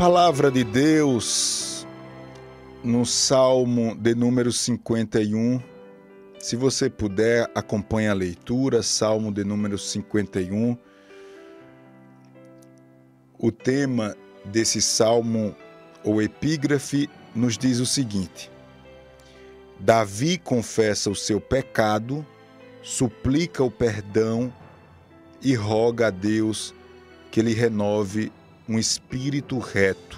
palavra de Deus no Salmo de número 51. Se você puder, acompanhe a leitura, Salmo de número 51. O tema desse salmo ou epígrafe nos diz o seguinte: Davi confessa o seu pecado, suplica o perdão e roga a Deus que lhe renove um espírito reto.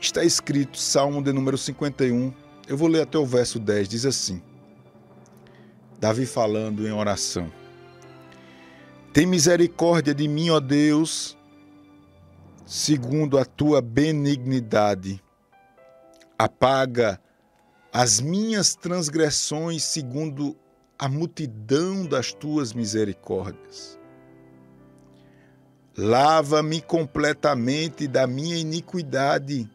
Está escrito, Salmo de número 51, eu vou ler até o verso 10, diz assim: Davi falando em oração: Tem misericórdia de mim, ó Deus, segundo a tua benignidade. Apaga as minhas transgressões segundo a multidão das tuas misericórdias. Lava-me completamente da minha iniquidade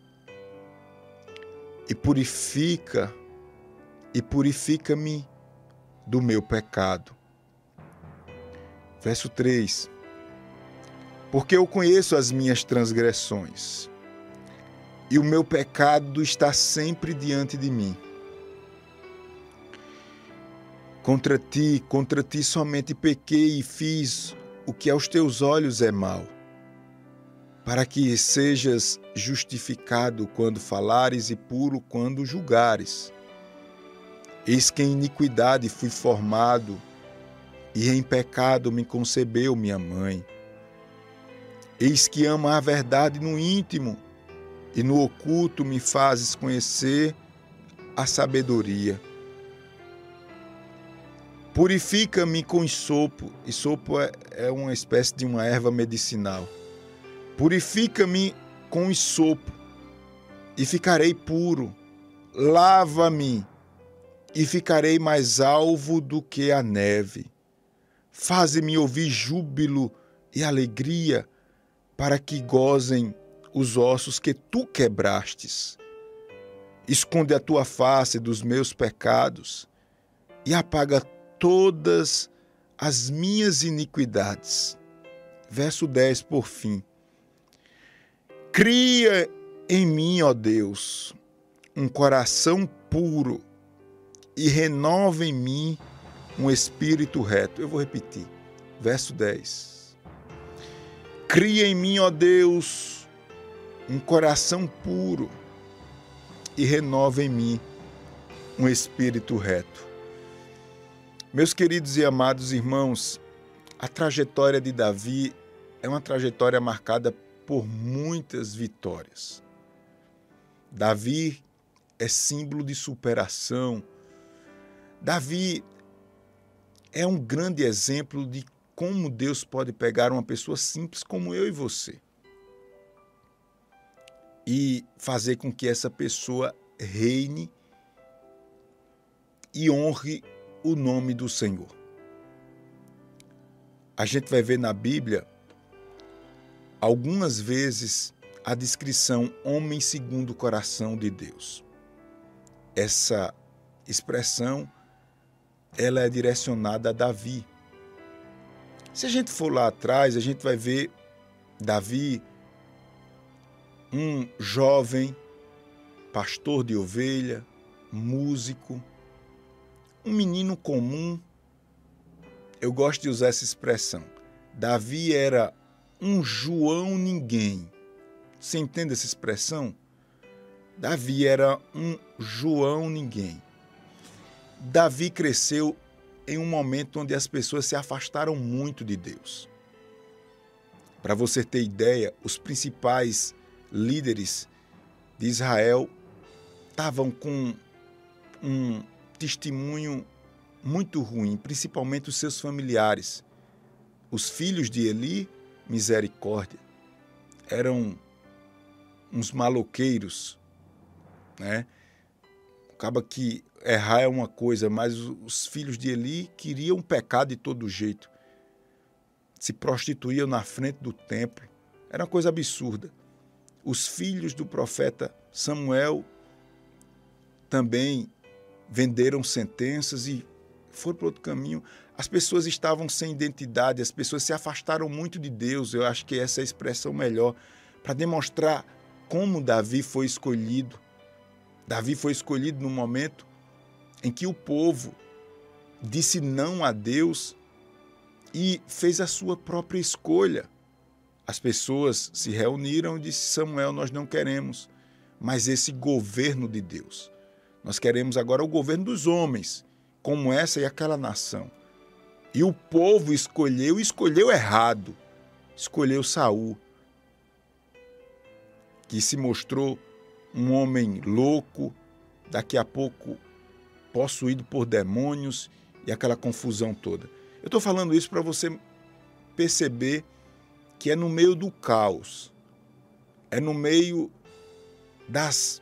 e purifica e purifica-me do meu pecado. Verso 3. Porque eu conheço as minhas transgressões, e o meu pecado está sempre diante de mim. Contra ti, contra ti somente pequei e fiz o que aos teus olhos é mal, para que sejas justificado quando falares e puro quando julgares. Eis que em iniquidade fui formado, e em pecado me concebeu minha mãe. Eis que ama a verdade no íntimo, e no oculto me fazes conhecer a sabedoria. Purifica-me com isopo. Isopo é, é uma espécie de uma erva medicinal. Purifica-me com isopo e ficarei puro. Lava-me e ficarei mais alvo do que a neve. Faze-me ouvir júbilo e alegria, para que gozem os ossos que tu quebrastes. Esconde a tua face dos meus pecados e apaga todas as minhas iniquidades. Verso 10 por fim. Cria em mim, ó Deus, um coração puro e renova em mim um espírito reto. Eu vou repetir. Verso 10. Cria em mim, ó Deus, um coração puro e renova em mim um espírito reto. Meus queridos e amados irmãos, a trajetória de Davi é uma trajetória marcada por muitas vitórias. Davi é símbolo de superação. Davi é um grande exemplo de como Deus pode pegar uma pessoa simples como eu e você e fazer com que essa pessoa reine e honre o nome do Senhor. A gente vai ver na Bíblia algumas vezes a descrição homem segundo o coração de Deus. Essa expressão ela é direcionada a Davi. Se a gente for lá atrás, a gente vai ver Davi um jovem pastor de ovelha, músico, um menino comum, eu gosto de usar essa expressão. Davi era um João ninguém. Você entende essa expressão? Davi era um João ninguém. Davi cresceu em um momento onde as pessoas se afastaram muito de Deus. Para você ter ideia, os principais líderes de Israel estavam com um testemunho muito ruim, principalmente os seus familiares. Os filhos de Eli, misericórdia, eram uns maloqueiros, né? Acaba que errar é uma coisa, mas os filhos de Eli queriam pecar de todo jeito. Se prostituíam na frente do templo. Era uma coisa absurda. Os filhos do profeta Samuel também venderam sentenças e foram para outro caminho. As pessoas estavam sem identidade, as pessoas se afastaram muito de Deus. Eu acho que essa é a expressão melhor para demonstrar como Davi foi escolhido. Davi foi escolhido no momento em que o povo disse não a Deus e fez a sua própria escolha. As pessoas se reuniram e disse Samuel, nós não queremos mais esse governo de Deus. Nós queremos agora o governo dos homens, como essa e aquela nação. E o povo escolheu, escolheu errado. Escolheu Saul, que se mostrou um homem louco, daqui a pouco possuído por demônios e aquela confusão toda. Eu estou falando isso para você perceber que é no meio do caos, é no meio das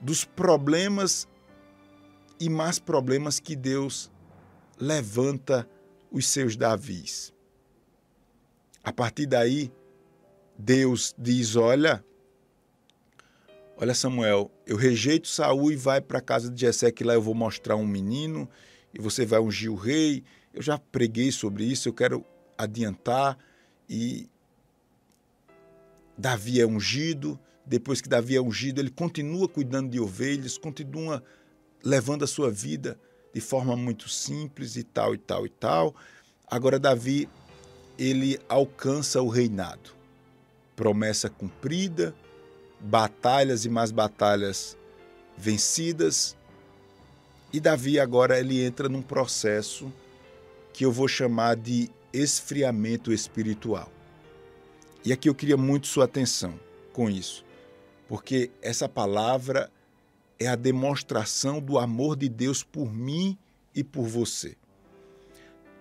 dos problemas e mais problemas que Deus levanta os seus Davis. A partir daí, Deus diz: Olha, olha Samuel, eu rejeito Saul e vai para a casa de Jessé, que lá eu vou mostrar um menino e você vai ungir o rei. Eu já preguei sobre isso, eu quero adiantar e Davi é ungido. Depois que Davi é ungido, ele continua cuidando de ovelhas, continua levando a sua vida de forma muito simples e tal e tal e tal. Agora Davi ele alcança o reinado. Promessa cumprida, batalhas e mais batalhas vencidas. E Davi agora ele entra num processo que eu vou chamar de esfriamento espiritual. E aqui eu queria muito sua atenção com isso, porque essa palavra é a demonstração do amor de Deus por mim e por você.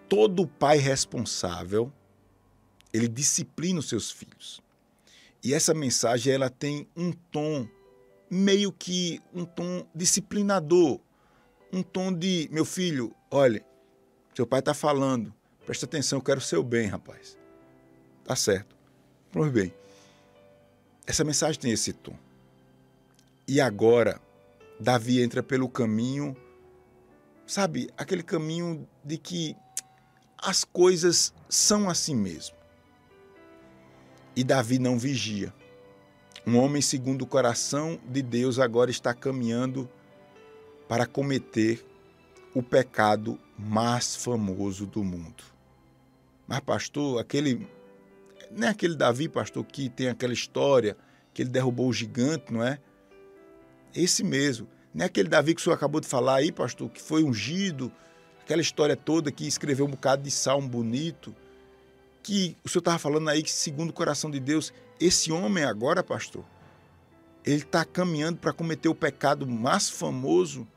Todo pai responsável, ele disciplina os seus filhos. E essa mensagem ela tem um tom meio que um tom disciplinador, um tom de, meu filho, olha, seu pai está falando, presta atenção, eu quero o seu bem, rapaz. Tá certo. Pois bem, essa mensagem tem esse tom. E agora, Davi entra pelo caminho, sabe, aquele caminho de que as coisas são assim mesmo. E Davi não vigia. Um homem segundo o coração de Deus agora está caminhando para cometer o pecado mais famoso do mundo. Mas, pastor, aquele. Não é aquele Davi, pastor, que tem aquela história que ele derrubou o gigante, não é? Esse mesmo. Não é aquele Davi que o senhor acabou de falar aí, pastor, que foi ungido, aquela história toda que escreveu um bocado de salmo bonito, que o senhor estava falando aí que, segundo o coração de Deus, esse homem agora, pastor, ele está caminhando para cometer o pecado mais famoso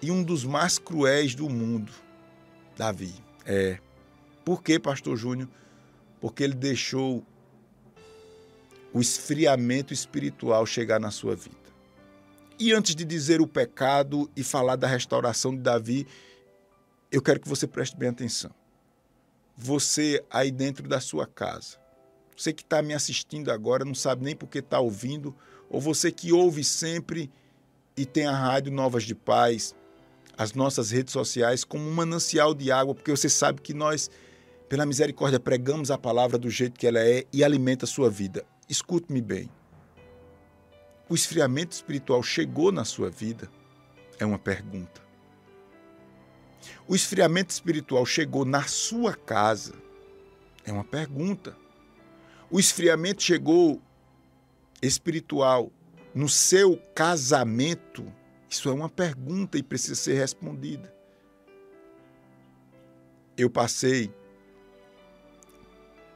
e um dos mais cruéis do mundo, Davi. É. Por quê, pastor Júnior? Porque ele deixou o esfriamento espiritual chegar na sua vida. E antes de dizer o pecado e falar da restauração de Davi, eu quero que você preste bem atenção. Você aí dentro da sua casa, você que está me assistindo agora, não sabe nem porque está ouvindo, ou você que ouve sempre e tem a Rádio Novas de Paz, as nossas redes sociais como um manancial de água, porque você sabe que nós, pela misericórdia, pregamos a palavra do jeito que ela é e alimenta a sua vida. Escute-me bem o esfriamento espiritual chegou na sua vida? É uma pergunta. O esfriamento espiritual chegou na sua casa? É uma pergunta. O esfriamento chegou espiritual no seu casamento? Isso é uma pergunta e precisa ser respondida. Eu passei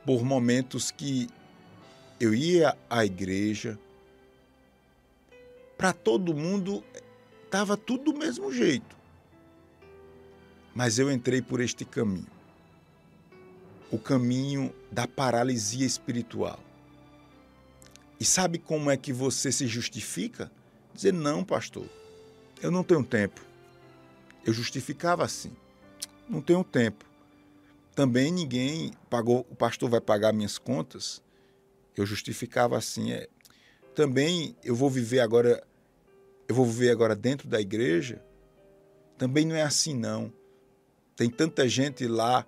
por momentos que eu ia à igreja, para todo mundo estava tudo do mesmo jeito. Mas eu entrei por este caminho o caminho da paralisia espiritual. E sabe como é que você se justifica? Dizer, não, pastor, eu não tenho tempo. Eu justificava assim, não tenho tempo. Também ninguém pagou, o pastor vai pagar minhas contas. Eu justificava assim, é, também eu vou viver agora, eu vou viver agora dentro da igreja. Também não é assim não. Tem tanta gente lá,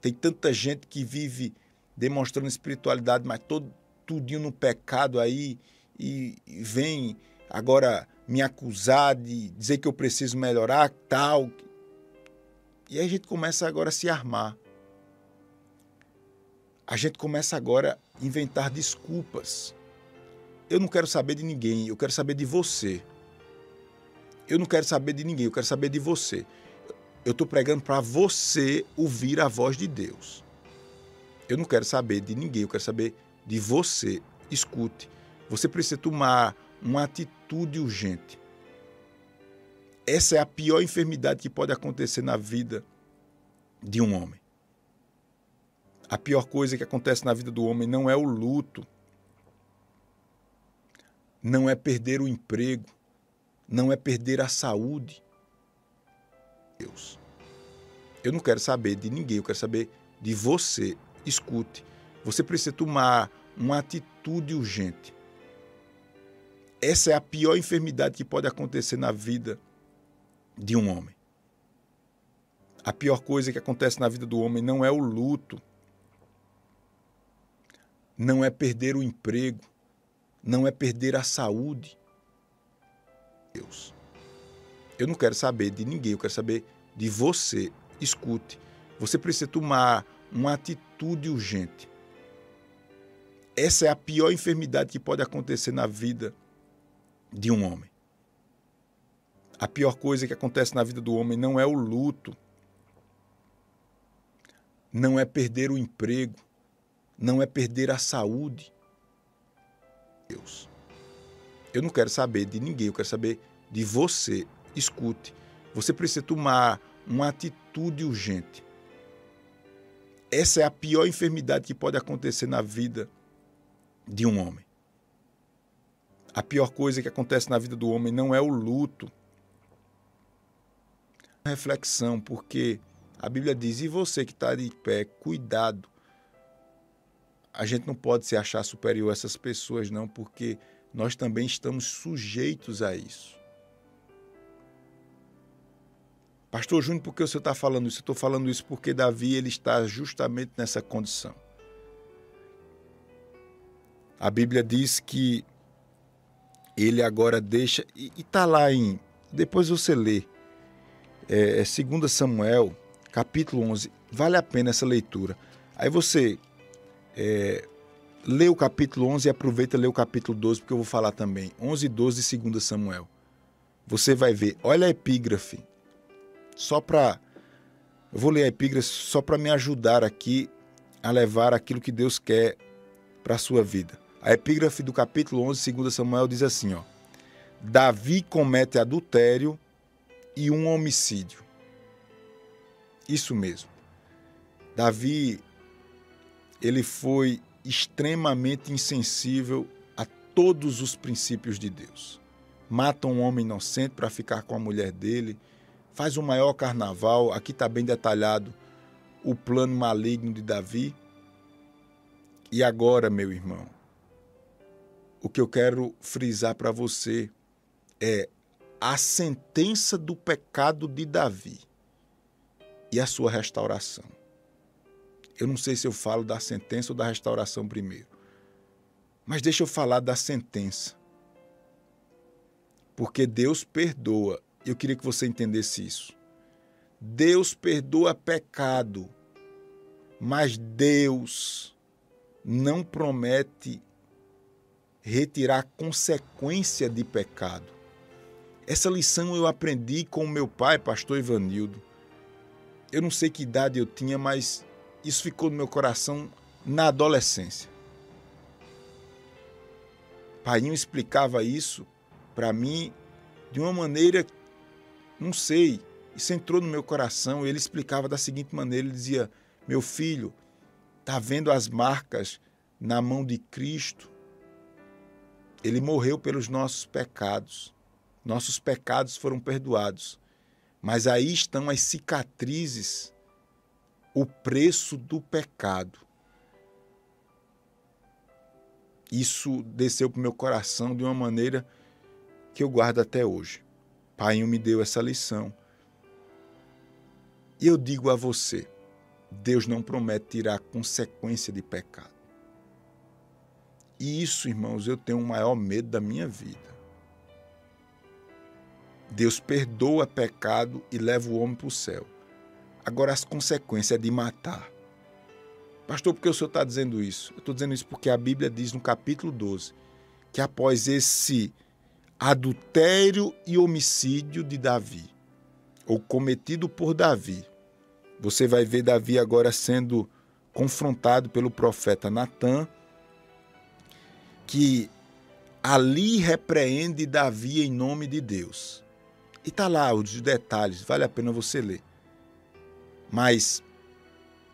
tem tanta gente que vive demonstrando espiritualidade, mas todo, tudinho no pecado aí e, e vem agora me acusar de dizer que eu preciso melhorar, tal. E aí a gente começa agora a se armar. A gente começa agora a inventar desculpas. Eu não quero saber de ninguém, eu quero saber de você. Eu não quero saber de ninguém, eu quero saber de você. Eu estou pregando para você ouvir a voz de Deus. Eu não quero saber de ninguém, eu quero saber de você. Escute. Você precisa tomar uma atitude urgente. Essa é a pior enfermidade que pode acontecer na vida de um homem. A pior coisa que acontece na vida do homem não é o luto, não é perder o emprego, não é perder a saúde. Deus. Eu não quero saber de ninguém, eu quero saber de você. Escute. Você precisa tomar uma atitude urgente. Essa é a pior enfermidade que pode acontecer na vida de um homem. A pior coisa que acontece na vida do homem não é o luto, não é perder o emprego, não é perder a saúde. Deus. Eu não quero saber de ninguém, eu quero saber de você. Escute. Você precisa tomar uma atitude urgente. Essa é a pior enfermidade que pode acontecer na vida de um homem. A pior coisa que acontece na vida do homem não é o luto, não é perder o emprego, não é perder a saúde. Deus. Eu não quero saber de ninguém, eu quero saber de você. Escute. Você precisa tomar uma atitude urgente. Essa é a pior enfermidade que pode acontecer na vida de um homem. A pior coisa que acontece na vida do homem não é o luto. Reflexão, porque a Bíblia diz: e você que está de pé, cuidado. A gente não pode se achar superior a essas pessoas, não, porque nós também estamos sujeitos a isso. Pastor Júnior, por que o senhor está falando isso? Eu estou falando isso porque Davi ele está justamente nessa condição. A Bíblia diz que ele agora deixa. E está lá em. Depois você lê. É, é 2 Samuel, capítulo 11. Vale a pena essa leitura. Aí você é, lê o capítulo 11 e aproveita e lê o capítulo 12, porque eu vou falar também. 11 e 12 de 2 Samuel. Você vai ver. Olha a epígrafe. Só para. Eu vou ler a epígrafe só para me ajudar aqui a levar aquilo que Deus quer para a sua vida. A epígrafe do capítulo 11, 2 Samuel, diz assim: ó, Davi comete adultério e um homicídio. Isso mesmo. Davi, ele foi extremamente insensível a todos os princípios de Deus. Mata um homem inocente para ficar com a mulher dele, faz o maior carnaval. Aqui está bem detalhado o plano maligno de Davi. E agora, meu irmão, o que eu quero frisar para você é a sentença do pecado de Davi e a sua restauração. Eu não sei se eu falo da sentença ou da restauração primeiro, mas deixa eu falar da sentença. Porque Deus perdoa. Eu queria que você entendesse isso. Deus perdoa pecado, mas Deus não promete retirar consequência de pecado. Essa lição eu aprendi com meu pai, pastor Ivanildo. Eu não sei que idade eu tinha, mas isso ficou no meu coração na adolescência. Painho explicava isso para mim de uma maneira, não sei, isso entrou no meu coração. Ele explicava da seguinte maneira: ele dizia, meu filho, tá vendo as marcas na mão de Cristo? Ele morreu pelos nossos pecados. Nossos pecados foram perdoados. Mas aí estão as cicatrizes, o preço do pecado. Isso desceu para o meu coração de uma maneira que eu guardo até hoje. Pai me deu essa lição. E eu digo a você: Deus não promete tirar consequência de pecado. E isso, irmãos, eu tenho o maior medo da minha vida. Deus perdoa pecado e leva o homem para o céu. Agora, as consequências de matar. Pastor, por que o senhor está dizendo isso? Eu estou dizendo isso porque a Bíblia diz no capítulo 12 que após esse adultério e homicídio de Davi, ou cometido por Davi, você vai ver Davi agora sendo confrontado pelo profeta Natan, que ali repreende Davi em nome de Deus. E está lá os detalhes, vale a pena você ler. Mas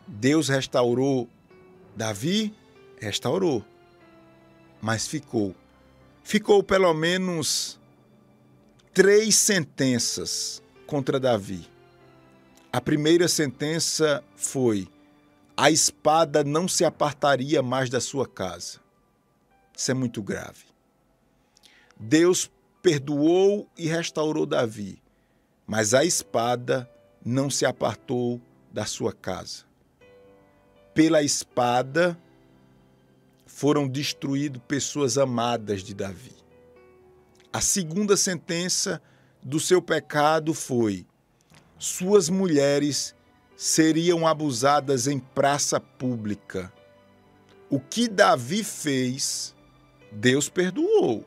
Deus restaurou Davi? Restaurou. Mas ficou. Ficou pelo menos três sentenças contra Davi. A primeira sentença foi: a espada não se apartaria mais da sua casa. Isso é muito grave. Deus perdoou e restaurou Davi, mas a espada não se apartou da sua casa. Pela espada foram destruídas pessoas amadas de Davi. A segunda sentença do seu pecado foi: suas mulheres seriam abusadas em praça pública. O que Davi fez, Deus perdoou.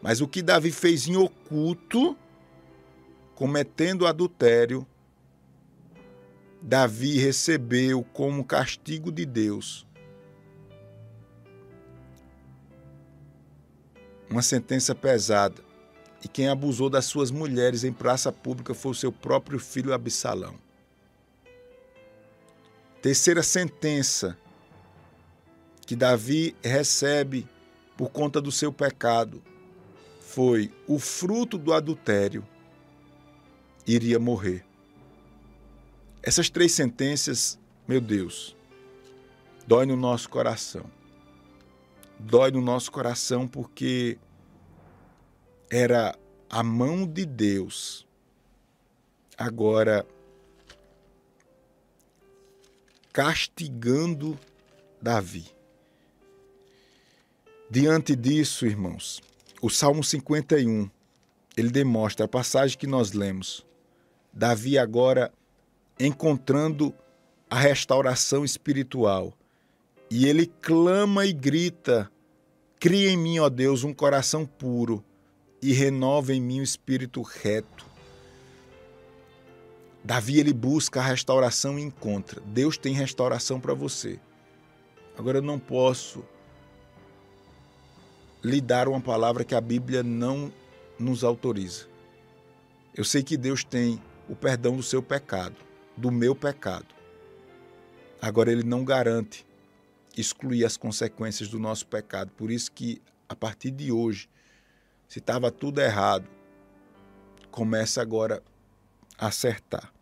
Mas o que Davi fez em oculto, cometendo adultério, Davi recebeu como castigo de Deus uma sentença pesada. E quem abusou das suas mulheres em praça pública foi o seu próprio filho Absalão. Terceira sentença que Davi recebe por conta do seu pecado foi o fruto do adultério iria morrer. Essas três sentenças, meu Deus, dói no nosso coração. Dói no nosso coração porque era a mão de Deus. Agora castigando Davi. Diante disso, irmãos, o Salmo 51, ele demonstra a passagem que nós lemos. Davi agora encontrando a restauração espiritual. E ele clama e grita: Cria em mim, ó Deus, um coração puro e renova em mim o espírito reto. Davi ele busca a restauração e encontra. Deus tem restauração para você. Agora eu não posso lhe dar uma palavra que a Bíblia não nos autoriza. Eu sei que Deus tem o perdão do seu pecado do meu pecado. Agora, ele não garante excluir as consequências do nosso pecado. Por isso que, a partir de hoje, se estava tudo errado, começa agora a acertar.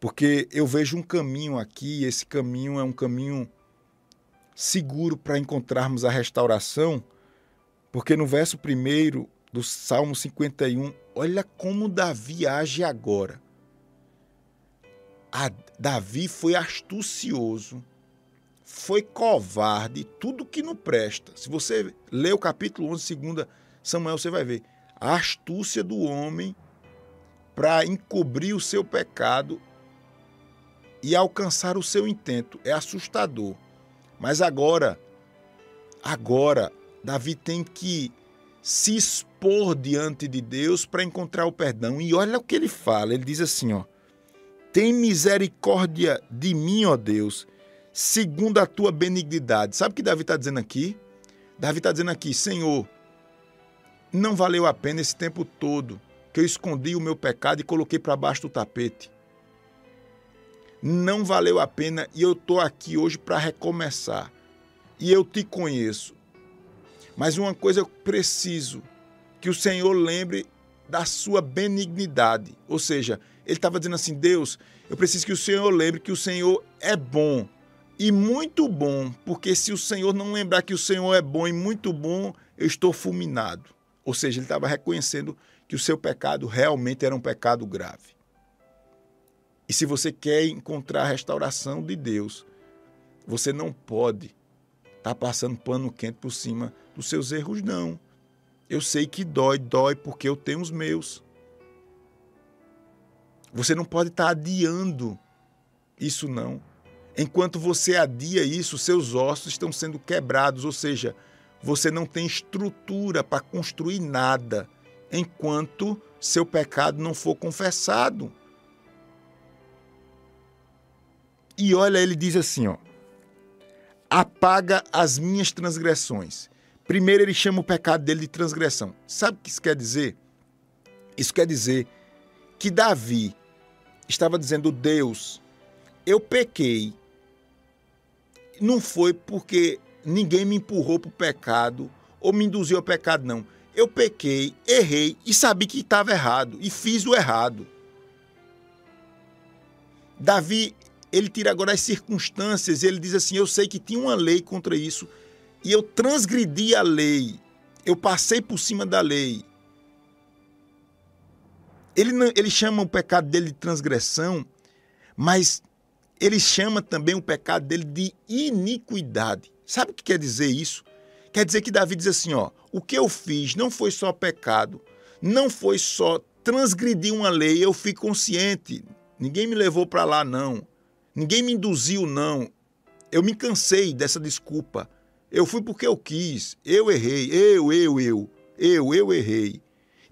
Porque eu vejo um caminho aqui, e esse caminho é um caminho seguro para encontrarmos a restauração, porque no verso 1 do Salmo 51, olha como Davi age agora a Davi foi astucioso, foi covarde, tudo que não presta. Se você ler o capítulo 11, 2 Samuel, você vai ver a astúcia do homem para encobrir o seu pecado e alcançar o seu intento. É assustador. Mas agora, agora, Davi tem que se expor diante de Deus para encontrar o perdão. E olha o que ele fala. Ele diz assim, ó: tem misericórdia de mim, ó Deus, segundo a tua benignidade. Sabe o que Davi está dizendo aqui? Davi está dizendo aqui, Senhor, não valeu a pena esse tempo todo que eu escondi o meu pecado e coloquei para baixo do tapete. Não valeu a pena e eu estou aqui hoje para recomeçar. E eu te conheço. Mas uma coisa eu preciso que o Senhor lembre da sua benignidade. Ou seja, ele estava dizendo assim: Deus, eu preciso que o Senhor lembre que o Senhor é bom e muito bom, porque se o Senhor não lembrar que o Senhor é bom e muito bom, eu estou fulminado. Ou seja, ele estava reconhecendo que o seu pecado realmente era um pecado grave. E se você quer encontrar a restauração de Deus, você não pode tá passando pano quente por cima dos seus erros, não. Eu sei que dói, dói porque eu tenho os meus. Você não pode estar adiando isso, não. Enquanto você adia isso, seus ossos estão sendo quebrados, ou seja, você não tem estrutura para construir nada enquanto seu pecado não for confessado. E olha, ele diz assim, ó: Apaga as minhas transgressões. Primeiro ele chama o pecado dele de transgressão. Sabe o que isso quer dizer? Isso quer dizer que Davi estava dizendo: Deus, eu pequei. Não foi porque ninguém me empurrou para o pecado ou me induziu ao pecado, não. Eu pequei, errei e sabia que estava errado e fiz o errado. Davi, ele tira agora as circunstâncias ele diz assim: Eu sei que tinha uma lei contra isso e eu transgredi a lei, eu passei por cima da lei. Ele, não, ele chama o pecado dele de transgressão, mas ele chama também o pecado dele de iniquidade. Sabe o que quer dizer isso? Quer dizer que Davi diz assim: ó, o que eu fiz não foi só pecado, não foi só transgredir uma lei, eu fui consciente. Ninguém me levou para lá, não. Ninguém me induziu, não. Eu me cansei dessa desculpa. Eu fui porque eu quis. Eu errei. Eu, eu, eu. Eu, eu errei.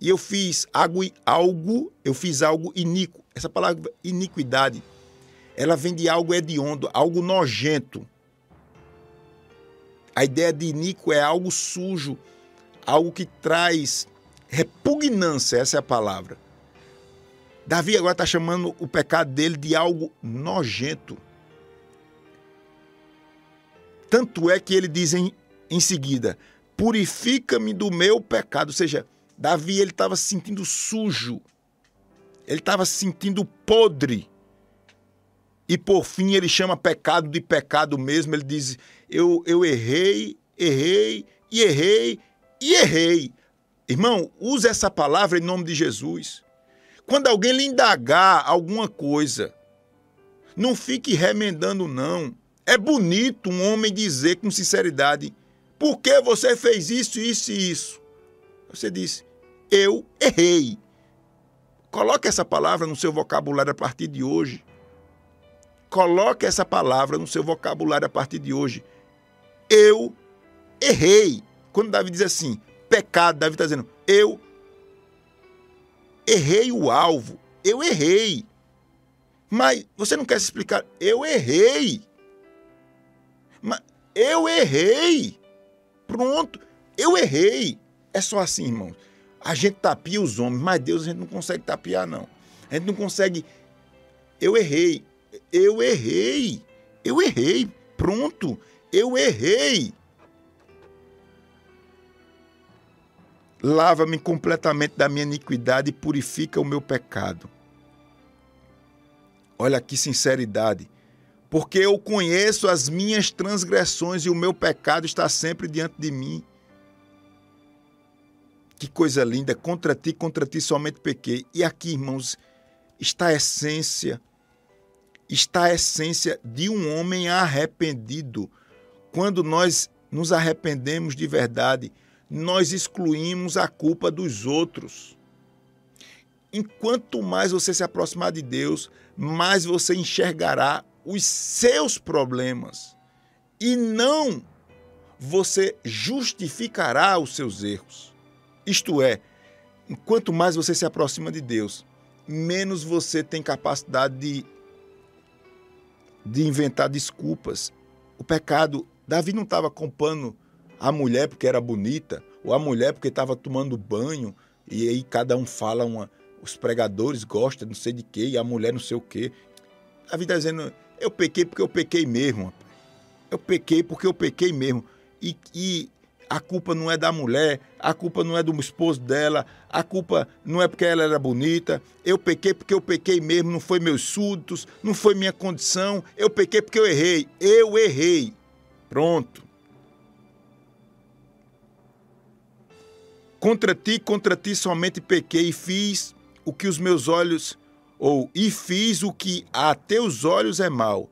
E eu fiz algo, algo eu fiz algo iníquo. Essa palavra iniquidade, ela vem de algo hediondo, algo nojento. A ideia de iníquo é algo sujo, algo que traz repugnância, essa é a palavra. Davi agora está chamando o pecado dele de algo nojento. Tanto é que ele diz em, em seguida: purifica-me do meu pecado. Ou seja, Davi ele estava se sentindo sujo, ele estava se sentindo podre. E por fim ele chama pecado de pecado mesmo. Ele diz: Eu, eu errei, errei e errei e errei. Irmão, use essa palavra em nome de Jesus. Quando alguém lhe indagar alguma coisa, não fique remendando, não. É bonito um homem dizer com sinceridade: por que você fez isso, isso e isso? Você diz: eu errei. Coloque essa palavra no seu vocabulário a partir de hoje. Coloque essa palavra no seu vocabulário a partir de hoje. Eu errei. Quando Davi diz assim, pecado, Davi está dizendo, eu errei o alvo. Eu errei. Mas você não quer se explicar? Eu errei. Mas eu errei. Pronto, eu errei. É só assim, irmãos. A gente tapia os homens, mas Deus a gente não consegue tapiar, não. A gente não consegue. Eu errei. Eu errei. Eu errei. Pronto. Eu errei. Lava-me completamente da minha iniquidade e purifica o meu pecado. Olha que sinceridade porque eu conheço as minhas transgressões e o meu pecado está sempre diante de mim. Que coisa linda, contra ti, contra ti somente pequei. E aqui, irmãos, está a essência, está a essência de um homem arrependido. Quando nós nos arrependemos de verdade, nós excluímos a culpa dos outros. Enquanto mais você se aproximar de Deus, mais você enxergará os seus problemas e não você justificará os seus erros. Isto é, quanto mais você se aproxima de Deus, menos você tem capacidade de, de inventar desculpas. O pecado, Davi não estava culpando a mulher porque era bonita, ou a mulher porque estava tomando banho, e aí cada um fala uma. Os pregadores gostam não sei de quê, e a mulher não sei o quê. Davi está dizendo, eu pequei porque eu pequei mesmo. Eu pequei porque eu pequei mesmo. E, e a culpa não é da mulher, a culpa não é do esposo dela, a culpa não é porque ela era bonita. Eu pequei porque eu pequei mesmo, não foi meus súditos, não foi minha condição. Eu pequei porque eu errei. Eu errei. Pronto. Contra ti, contra ti somente pequei e fiz o que os meus olhos ou e fiz o que a teus olhos é mal.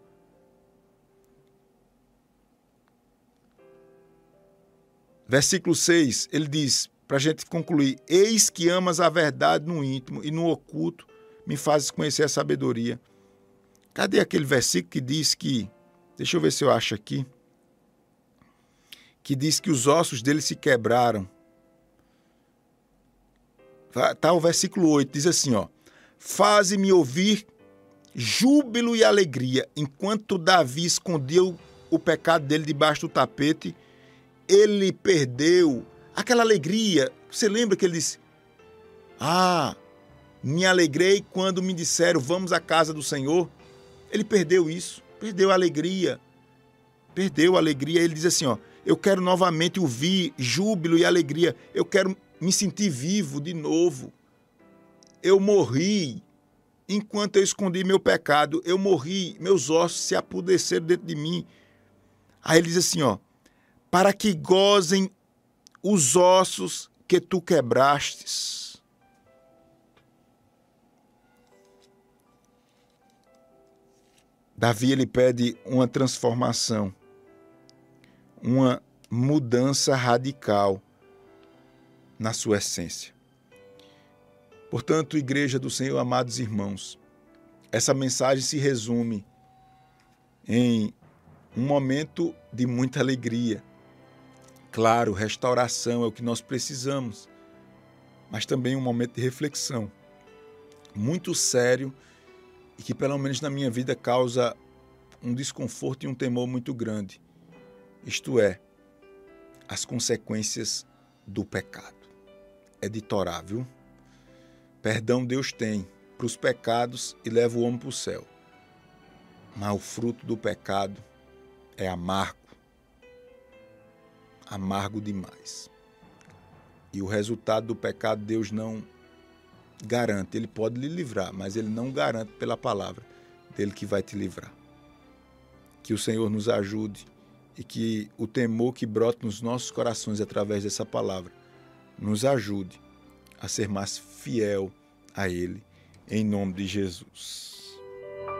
Versículo 6, ele diz, para a gente concluir: Eis que amas a verdade no íntimo e no oculto me fazes conhecer a sabedoria. Cadê aquele versículo que diz que, deixa eu ver se eu acho aqui, que diz que os ossos dele se quebraram. Tá o versículo 8, diz assim, ó: Faze-me ouvir júbilo e alegria, enquanto Davi escondeu o pecado dele debaixo do tapete, ele perdeu aquela alegria. Você lembra que ele disse: Ah, me alegrei quando me disseram, vamos à casa do Senhor. Ele perdeu isso, perdeu a alegria. Perdeu a alegria. Ele diz assim: ó, eu quero novamente ouvir júbilo e alegria. Eu quero me sentir vivo de novo. Eu morri enquanto eu escondi meu pecado. Eu morri, meus ossos se apodreceram dentro de mim. Aí ele diz assim: ó, para que gozem os ossos que tu quebrastes. Davi ele pede uma transformação, uma mudança radical na sua essência. Portanto, igreja do Senhor, amados irmãos, essa mensagem se resume em um momento de muita alegria. Claro, restauração é o que nós precisamos, mas também um momento de reflexão muito sério e que, pelo menos na minha vida, causa um desconforto e um temor muito grande. Isto é, as consequências do pecado. É viu? Perdão Deus tem para os pecados e leva o homem para o céu. Mas o fruto do pecado é amargo. Amargo demais. E o resultado do pecado Deus não garante, ele pode lhe livrar, mas ele não garante pela palavra dele que vai te livrar. Que o Senhor nos ajude e que o temor que brota nos nossos corações através dessa palavra nos ajude a ser mais fiel a Ele, em nome de Jesus.